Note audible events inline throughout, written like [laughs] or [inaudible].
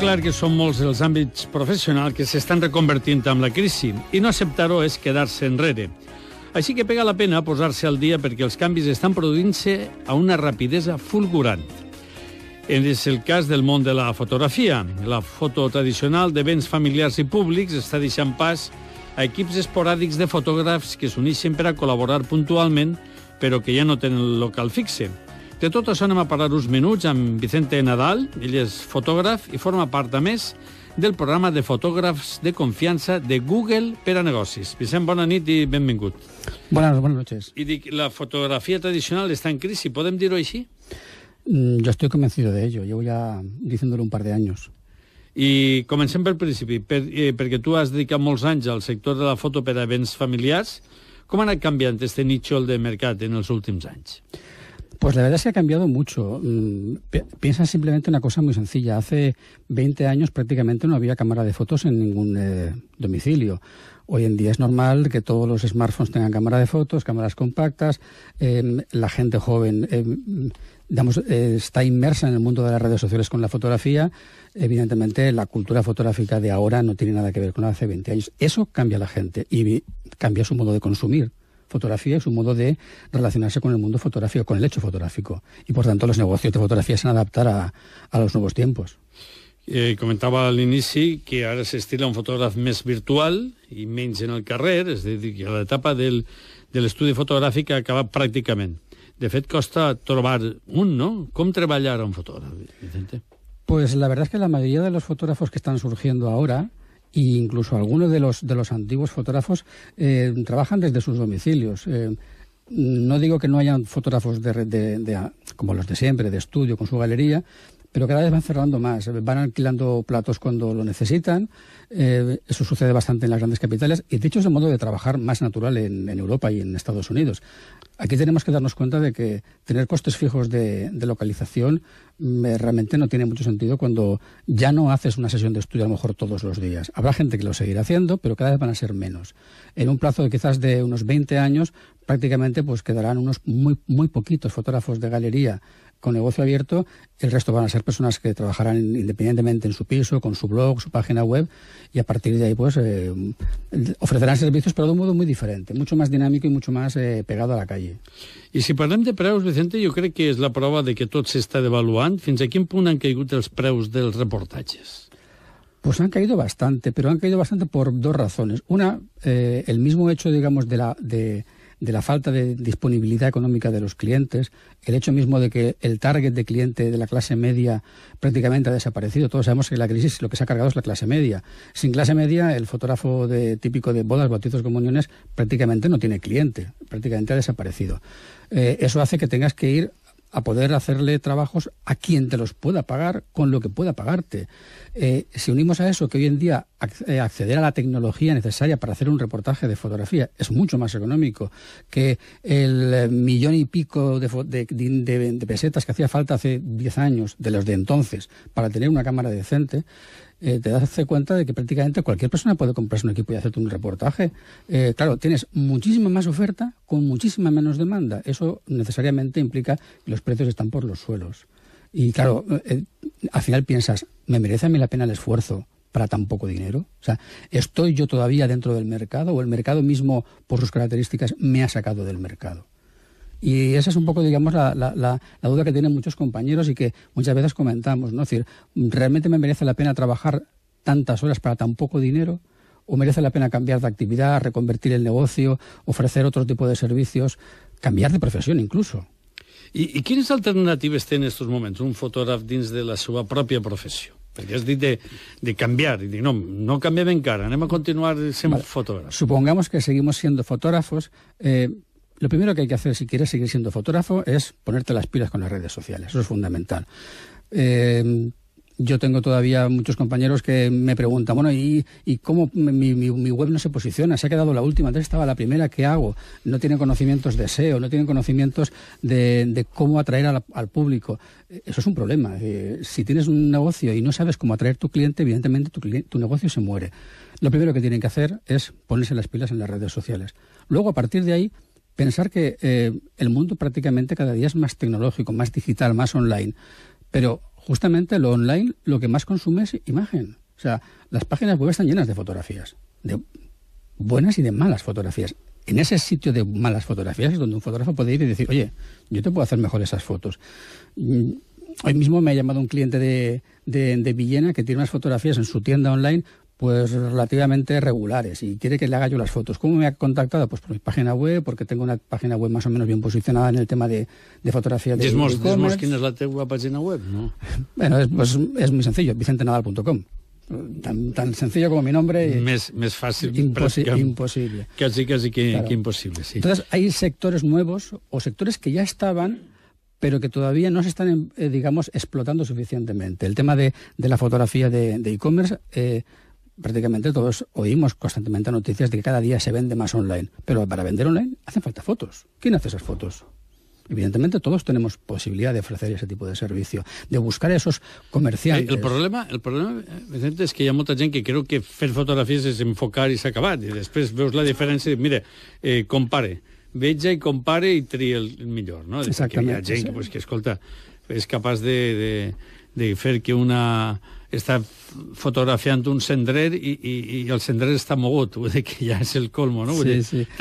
clar que són molts els àmbits professionals que s'estan reconvertint amb la crisi i no acceptar-ho és quedar-se enrere. Així que pega la pena posar-se al dia perquè els canvis estan produint-se a una rapidesa fulgurant. És el cas del món de la fotografia. La foto tradicional de béns familiars i públics està deixant pas a equips esporàdics de fotògrafs que s'uneixen per a col·laborar puntualment, però que ja no tenen local fixe. De tot això anem a parlar uns minuts amb Vicente Nadal, ell és fotògraf i forma part, a més, del programa de fotògrafs de confiança de Google per a negocis. Vicent, bona nit i benvingut. Buenas, buenas noches. I dic, la fotografia tradicional està en crisi, podem dir-ho així? Mm, Yo estoy convencido de ello, llevo ya diciéndolo un par de años. I comencem pel principi, per, eh, perquè tu has dedicat molts anys al sector de la foto per a events familiars. Com ha anat canviant este nicho de mercat en els últims anys? Pues la verdad es que ha cambiado mucho. Mm, pi- Piensa simplemente una cosa muy sencilla. Hace 20 años prácticamente no había cámara de fotos en ningún eh, domicilio. Hoy en día es normal que todos los smartphones tengan cámara de fotos, cámaras compactas. eh, la gente joven eh, está inmersa en el mundo de las redes sociales con la fotografía. Evidentemente, la cultura fotográfica de ahora no tiene nada que ver con la de hace 20 años. Eso cambia a la gente y cambia su modo de consumir fotografía y su modo de relacionarse con el mundo fotográfico, con el hecho fotográfico. Y por tanto los negocios de fotografía se han adaptar a, a los nuevos tiempos. Eh, comentava a l'inici que ara s'estila un fotògraf més virtual i menys en el carrer, és a dir, que l'etapa del, de l'estudi fotogràfic ha acabat pràcticament. De fet, costa trobar un, no? Com treballar a un fotògraf, Vicente? Pues la verdad es que la mayoría de los fotógrafos que están surgiendo ahora, e incluso algunos de los, de los antiguos fotógrafos, eh, trabajan desde sus domicilios. Eh, no digo que no hayan fotógrafos de, de- de- como los de siempre, de estudio, con su galería, pero cada vez van cerrando más. Van alquilando platos cuando lo necesitan. Eh, eso sucede bastante en las grandes capitales. Y de hecho es el modo de trabajar más natural en, Europa y en Estados Unidos. Aquí tenemos que darnos cuenta de que tener costes fijos de, de localización mm, eh, realmente no tiene mucho sentido cuando ya no haces una sesión de estudio a lo mejor todos los días. Habrá gente que lo seguirá haciendo, pero cada vez van a ser menos. En un plazo de quizás de unos 20 años, prácticamente pues quedarán unos muy, muy poquitos fotógrafos de galería con negocio abierto, el resto van a ser personas que trabajarán independientemente en su piso, con su blog, su página web, y a partir de ahí pues eh, ofrecerán servicios, pero de un modo muy diferente, mucho más dinámico y mucho más eh, pegado a la calle. I si parlem de preus, Vicente, jo crec que és la prova de que tot s'està devaluant. Fins a quin punt han caigut els preus dels reportatges? Pues han caído bastante, pero han caído bastante por dos razones. Una, eh, el mismo hecho, digamos, de la, de, de la falta de disponibilidad económica de los clientes, el hecho mismo de que el target de cliente de la clase media prácticamente ha desaparecido. Todos sabemos que la crisis lo que se ha cargado es la clase media. Sin clase media, el fotógrafo de, típico de bodas, bautizos, comuniones prácticamente no tiene cliente, prácticamente ha desaparecido. Eh, eso hace que tengas que ir a poder hacerle trabajos a quien te los pueda pagar con lo que pueda pagarte. Eh, si unimos a eso que hoy en día eh, acceder a la tecnología necesaria para hacer un reportaje de fotografía es mucho más económico que el eh, millón y pico de- de pesetas que hacía falta hace 10 años, de los de entonces, para tener una cámara decente, eh, te das cuenta de que prácticamente cualquier persona puede comprarse un equipo y hacerte un reportaje. Eh, claro, tienes muchísima más oferta con muchísima menos demanda. Eso necesariamente implica que los precios están por los suelos. Y claro, eh, al final piensas, ¿me merece a mí la pena el esfuerzo para tan poco dinero? O sea, ¿estoy yo todavía dentro del mercado o el mercado mismo, por sus características, me ha sacado del mercado? Y esa es un poco, digamos, la, la, la, la duda que tienen muchos compañeros y que muchas veces comentamos, ¿no? Es decir, ¿realmente me merece la pena trabajar tantas horas para tan poco dinero? ¿O merece la pena cambiar de actividad, reconvertir el negocio, ofrecer otro tipo de servicios, cambiar de profesión incluso? I, I quines alternatives té en aquests moments un fotògraf dins de la seva pròpia professió? Perquè has dit de, de canviar, i dic, no, no canviem encara, anem a continuar sent Vale. fotògrafs. Supongamos que seguimos siendo fotógrafos. eh, lo primero que hay que hacer si quieres seguir siendo fotógrafo es ponerte las pilas con las redes sociales. Eso es fundamental. Eh, yo tengo todavía muchos compañeros que me preguntan, bueno, ¿y, cómo mi, web no se posiciona? Se ha quedado la última, antes estaba la primera, ¿qué hago? No tienen conocimientos de SEO, no tienen conocimientos de, cómo atraer al público. Eh, Eso es un problema. Si tienes un negocio y no sabes cómo atraer tu cliente, evidentemente tu negocio se muere. Lo primero que tienen que hacer es ponerse las pilas en las redes sociales. Luego, a partir de ahí, pensar que eh, el mundo prácticamente cada día es más tecnológico, más digital, más online. Pero justamente lo online lo que más consume es imagen. O sea, las páginas web están llenas de fotografías, de buenas y de malas fotografías. En ese sitio de malas fotografías es donde un fotógrafo puede ir y decir, oye, yo te puedo hacer mejor esas fotos. Mm, hoy mismo me ha llamado un cliente de, de, de Villena que tiene unas fotografías en su tienda online pues relativamente regulares y quiere que le haga yo las fotos. ¿Cómo me ha contactado? Pues por mi página web, porque tengo una página web más o menos bien posicionada en el tema de, de fotografía de e-commerce. desmos quién es la tegua página web, ¿no? [laughs] Bueno, es, pues, es muy sencillo, vicentenadal.com. Tan, tan sencillo como mi nombre. Però que- imposible. Casi, casi que, Claro. que imposible, sí. Entonces, hay sectores nuevos o sectores que ya estaban, pero que todavía no se están, eh, digamos, explotando suficientemente. El tema de, de la fotografía de de e-commerce, eh, prácticamente todos oímos constantemente noticias de que cada día se vende más online. Pero para vender online hacen falta fotos. ¿Quién hace esas fotos? Evidentemente todos tenemos posibilidad de ofrecer ese tipo de servicio, de buscar a esos Eh, comerciantes. El problema, el problema, eh, Vicente, és que hi ha molta gent que creu que fer fotografies és enfocar i s'ha acabat. I després veus la diferència i mira, eh, compare. Veja i compare i tria el, millor, no? Exactament, Hi ha gent sí. que, pues, que, escolta, és capaç de, de, de fer que una està fotografiant un cendrer i, i, i el mogut, vull dir que ja és el colmo, no? Sí, sí. Es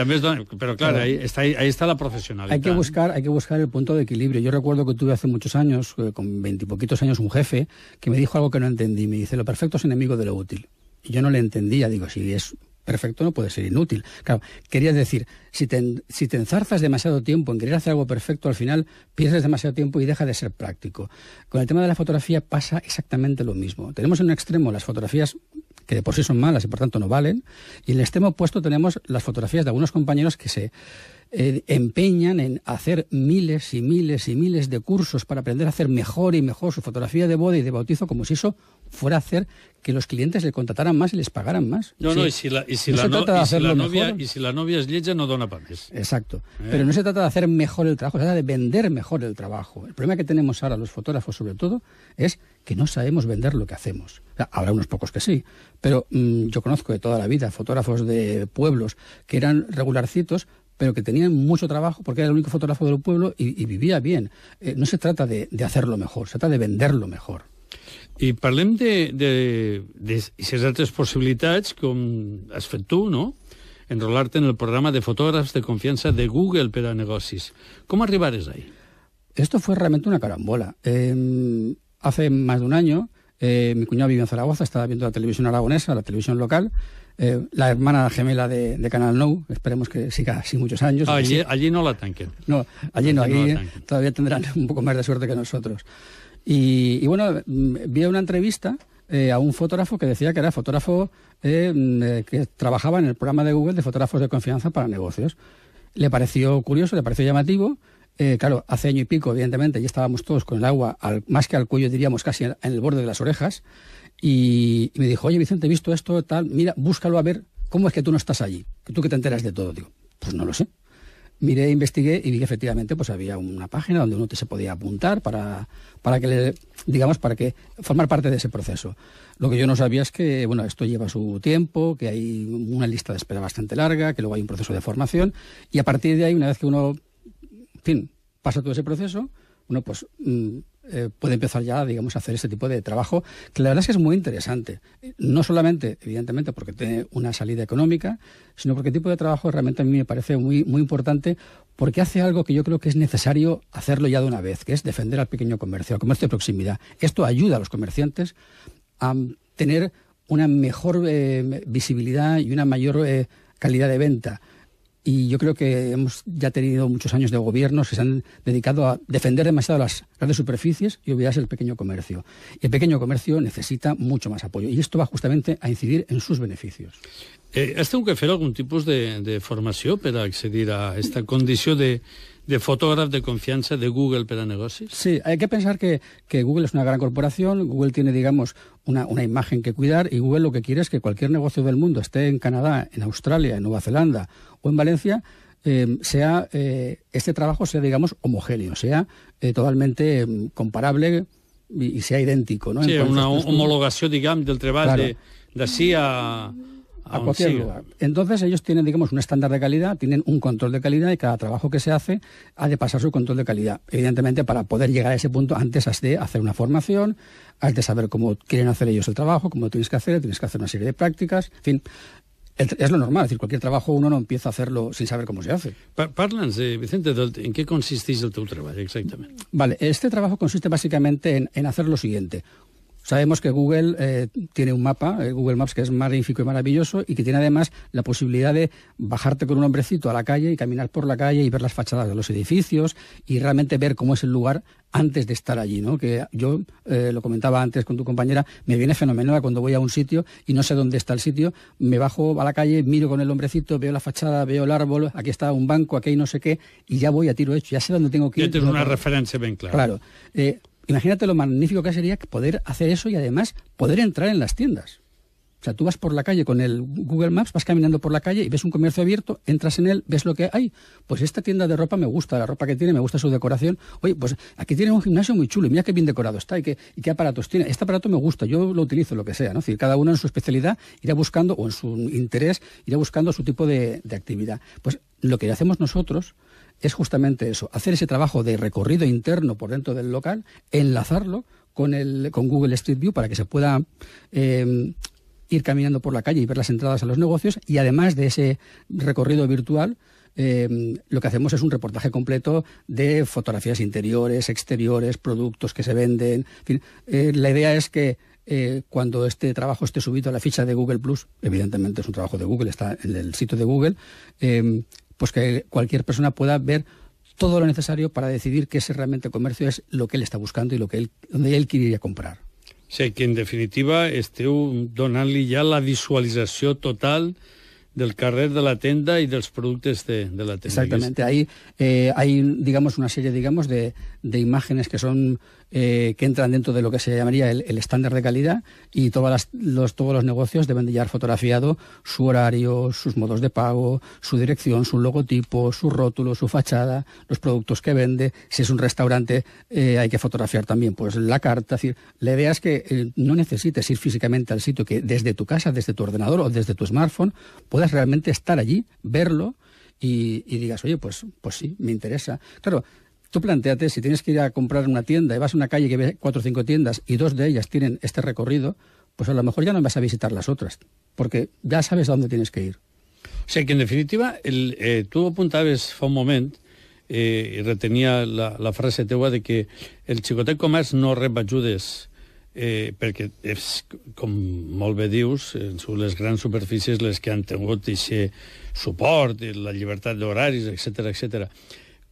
però clar, Claro. ahí, està, ahí está la profesionalitat. Hay que buscar, hay que buscar el punto de equilibrio. Yo recuerdo que tuve hace muchos años, eh, con veintipoquitos años, un jefe que me dijo algo que no entendí. Me dice, lo perfecto es enemigo de lo útil. Y yo no le entendía. Digo, si es perfecto no puede ser inútil. Claro, quería decir, si te, si te enzarzas demasiado tiempo en querer hacer algo perfecto, al final pierdes demasiado tiempo y deja de ser práctico. Con el tema de la fotografía pasa exactamente lo mismo. Tenemos en un extremo las fotografías que de por sí son malas y por tanto no valen, y en el extremo opuesto tenemos las fotografías de algunos compañeros que se eh, empeñan en hacer miles y miles y miles de cursos para aprender a hacer mejor y mejor su fotografía de boda y de bautizo, como si eso fuera a hacer que los clientes le contrataran más y les pagaran más. No, Sí. no, i si la, i si No la, no, si novia, mejor. i si la novia es lletja no dona pa més. Exacto. Eh. Pero no se trata de hacer mejor el trabajo, se trata de vender mejor el trabajo. El problema que tenemos ahora los fotógrafos, sobre todo, es que no sabemos vender lo que hacemos. O sea, habrá unos pocos que sí, pero mm, yo conozco de toda la vida fotógrafos de pueblos que eran regularcitos, pero que tenían mucho trabajo porque era el único fotógrafo del pueblo y, y vivía bien. Eh, no se trata de, de hacerlo mejor, se trata de venderlo mejor. I parlem de, de, de aquestes altres possibilitats, com has fet tu, no? Enrolar-te en el programa de fotògrafs de confiança de Google per a negocis. Com arribares ahí? Esto fue realmente una carambola. Eh, hace más de un año, eh, mi cuñado vive en Zaragoza, estaba viendo la televisión aragonesa, la televisión local, eh, la hermana gemela de, de Canal Nou, esperemos que siga así muchos años. Allí, Sí. allí no la tanquen. No, allí no, allí no allí todavía tendrán [laughs] un poco más de suerte que nosotros. Y, y bueno, mm, vi una entrevista eh, a un fotógrafo que decía que era fotógrafo eh, mm, que trabajaba en el programa de Google de fotógrafos de confianza para negocios. Le pareció curioso, le pareció llamativo. Claro, hace año y pico, evidentemente, ya estábamos todos con el agua, al- más que al cuello, diríamos casi en el borde de las orejas. Y, me dijo, oye Vicente, he visto esto, tal, mira, búscalo a ver cómo es que tú no estás allí, que tú que te enteras de todo. Digo, pues no lo sé. Miré, investigué y vi que efectivamente pues había una página donde uno se podía apuntar para, para que digamos, para que formar parte de ese proceso. Lo que yo no sabía es que, bueno, esto lleva su tiempo, que hay una lista de espera bastante larga, que luego hay un proceso de formación y a partir de ahí, una vez que uno, fin, pasa todo ese proceso, uno pues mm, eh, puede empezar ya, digamos, a hacer este tipo de trabajo, que la verdad es que es muy interesante. No solamente, evidentemente, porque tiene una salida económica, sino porque el tipo de trabajo realmente a mí me parece muy, muy importante porque hace algo que yo creo que es necesario hacerlo ya de una vez, que es defender al pequeño comercio, al comercio de proximidad. Esto ayuda a los comerciantes a tener una mejor eh, visibilidad y una mayor eh, calidad de venta. Y yo creo que hemos ya tenido muchos años de gobiernos que se han dedicado a defender demasiado las grandes superficies y olvidarse del pequeño comercio. Y el pequeño comercio necesita mucho más apoyo. Y esto va justamente a incidir en sus beneficios. Eh, has que fer algun tipus de, de formació per accedir a aquesta condició de, de fotògraf de confiança de Google per a negocis? Sí, hay que pensar que, que Google es una gran corporación, Google tiene, digamos, una, una imagen que cuidar y Google lo que quiere es que cualquier negocio del mundo, esté en Canadá, en Australia, en Nueva Zelanda o en Valencia, eh, sea eh, este trabajo sea, digamos, homogéneo, sea eh, totalmente eh, comparable y, y sea idéntico. ¿no? Sí, En una a estos- homologació, diguem, del treball Claro. de d'ací a, a cualquier lugar. Entonces ellos tienen, digamos, un estándar de calidad, tienen un control de calidad y cada trabajo que se hace ha de pasar su control de calidad. Evidentemente, para poder llegar a ese punto, antes has de hacer una formación, has de saber cómo quieren hacer ellos el trabajo, cómo lo tienes que hacer, tienes que hacer una serie de prácticas, en fin. Es lo normal, es decir, cualquier trabajo uno no empieza a hacerlo sin saber cómo se hace. Parla'ns, eh, Vicente, en qué consisteix el teu treball, exactamente. Vale, este trabajo consiste básicamente en, en hacer lo siguiente. Sabemos que Google eh, tiene un mapa, eh, Google Maps, que es magnífico y maravilloso y que tiene además la posibilidad de bajarte con un hombrecito a la calle y caminar por la calle y ver las fachadas de los edificios y realmente ver cómo es el lugar antes de estar allí, ¿no? Que yo eh, lo comentaba antes con tu compañera, me viene fenomenal cuando voy a un sitio y no sé dónde está el sitio, me bajo a la calle, miro con el hombrecito, veo la fachada, veo el árbol, aquí está un banco, aquí hay no sé qué y ya voy a tiro hecho, ya sé dónde tengo que ir. Ya tienes una referencia bien clara. Claro. Imagínate lo magnífico que sería poder hacer eso y además poder entrar en las tiendas. O sea, tú vas por la calle con el Google Maps, vas caminando por la calle y ves un comercio abierto, entras en él, ves lo que hay. Pues esta tienda de ropa me gusta, la ropa que tiene, me gusta su decoración. Oye, pues aquí tiene un gimnasio muy chulo y mira qué bien decorado está y qué, y qué aparatos tiene. Este aparato me gusta, yo lo utilizo, lo que sea. ¿no? Decir, cada uno en su especialidad irá buscando, o en su interés, irá buscando su tipo de, de actividad. Pues lo que hacemos nosotros es justamente eso, hacer ese trabajo de recorrido interno por dentro del local, enlazarlo con, el, con Google Street View para que se pueda eh, ir caminando por la calle y ver las entradas a los negocios y además de ese recorrido virtual, eh, lo que hacemos es un reportaje completo de fotografías interiores, exteriores, productos que se venden. Eh, la idea es que eh, cuando este trabajo esté subido a la ficha de Google Plus, evidentemente es un trabajo de Google, está en el sitio de Google, eh, pues que cualquier persona pueda ver todo lo necesario para decidir qué ese realmente comercio es lo que él está buscando y lo que él, donde él quiere comprar. O sigui que, en definitiva, esteu donant-li ja la visualització total del carrer de la tenda y de los productos de, de la tienda. Exactamente. Ahí eh, hay, digamos, una serie, digamos, de, de imágenes que son eh, que entran dentro de lo que se llamaría el, estándar de calidad y todas las, los, todos los negocios deben de llevar fotografiado su horario, sus modos de pago, su dirección, su logotipo, su rótulo, su fachada, los productos que vende. Si es un restaurante eh, hay que fotografiar también pues la carta. Es decir, la idea es que eh, no necesites ir físicamente al sitio, que desde tu casa, desde tu ordenador o desde tu smartphone puedas realmente estar allí, verlo y, y digas, oye, pues, pues sí, me interesa. Claro, Tú planteate, si tienes que ir a comprar una tienda y vas a una calle que ve cuatro o cinco tiendas y dos de ellas tienen este recorrido, pues a lo mejor ya no vas a visitar las otras, porque ya sabes a dónde tienes que ir. O sigui que, en definitiva, el, eh, tu apuntaves fa un moment eh, i retenia la, la frase teua de que el xicotet comerç no rep ajudes eh, perquè és, com molt bé dius, eh, són les grans superfícies les que han tingut aquest suport, la llibertat d'horaris, etc etc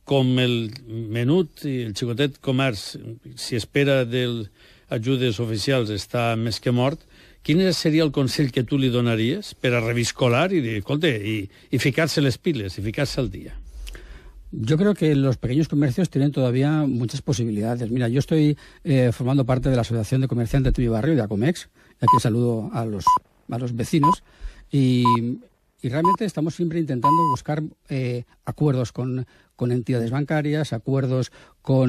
com el menut i el xicotet comerç, si espera d'ajudes oficials, està més que mort, quin seria el consell que tu li donaries per a reviscolar i dir, i, y ficarse les piles, y ficarse al día? Yo creo que los pequeños comercios tienen todavía muchas posibilidades. Mira, yo estoy eh, formando parte de la Asociación de Comerciantes de mi barrio, de ACOMEX, aquí saludo a los, a los vecinos, y y realmente estamos siempre intentando buscar eh, acuerdos con, con, entidades bancarias, acuerdos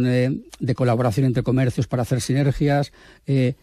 eh, de colaboración entre comercios para hacer sinergias. Eh,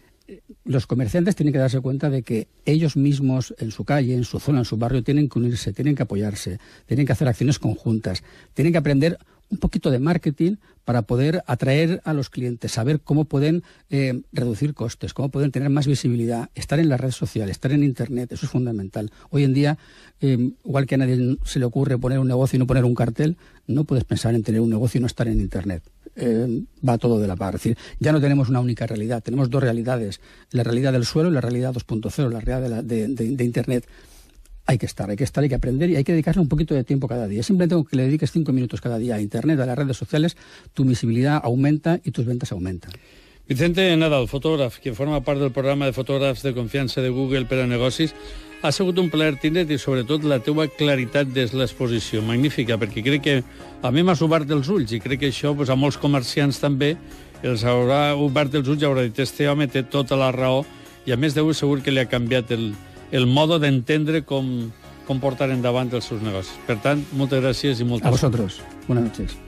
los comerciantes tienen que darse cuenta de que ellos mismos en su calle, en su zona, en su barrio, tienen que unirse, tienen que apoyarse, tienen que hacer acciones conjuntas, tienen que aprender un poquito de marketing para poder atraer a los clientes, saber cómo pueden eh, reducir costes, cómo pueden tener más visibilidad, estar en las redes sociales, estar en Internet, eso es fundamental. Hoy en día, eh, igual que a nadie se le ocurre poner un negocio y no poner un cartel, no puedes pensar en tener un negocio y no estar en Internet. Eh, va todo de la par. Es decir, ya no tenemos una única realidad, tenemos dos realidades, la realidad del suelo y la realidad 2.0, la realidad de, Internet hay que estar, hay que estar, hay que aprender y hay que dedicarle un poquito de tiempo cada día. Simplemente con que le dediques cinco minutos cada día a Internet, a las redes sociales, tu visibilidad aumenta y tus ventas aumentan. Vicente Nadal, fotògraf, que forma part del programa de fotògrafs de confiança de Google per a negocis, ha sigut un plaer tindre't i sobretot la teua claritat de l'exposició. Magnífica, perquè crec que a mi m'has obert els ulls i crec que això pues, a molts comerciants també els haurà obert els ulls i haurà dit este home té tota la raó i a més deu segur que li ha canviat el, el modo d'entendre com, com portar endavant els seus negocis. Per tant, moltes gràcies i moltes... A vosaltres. Buenas noches.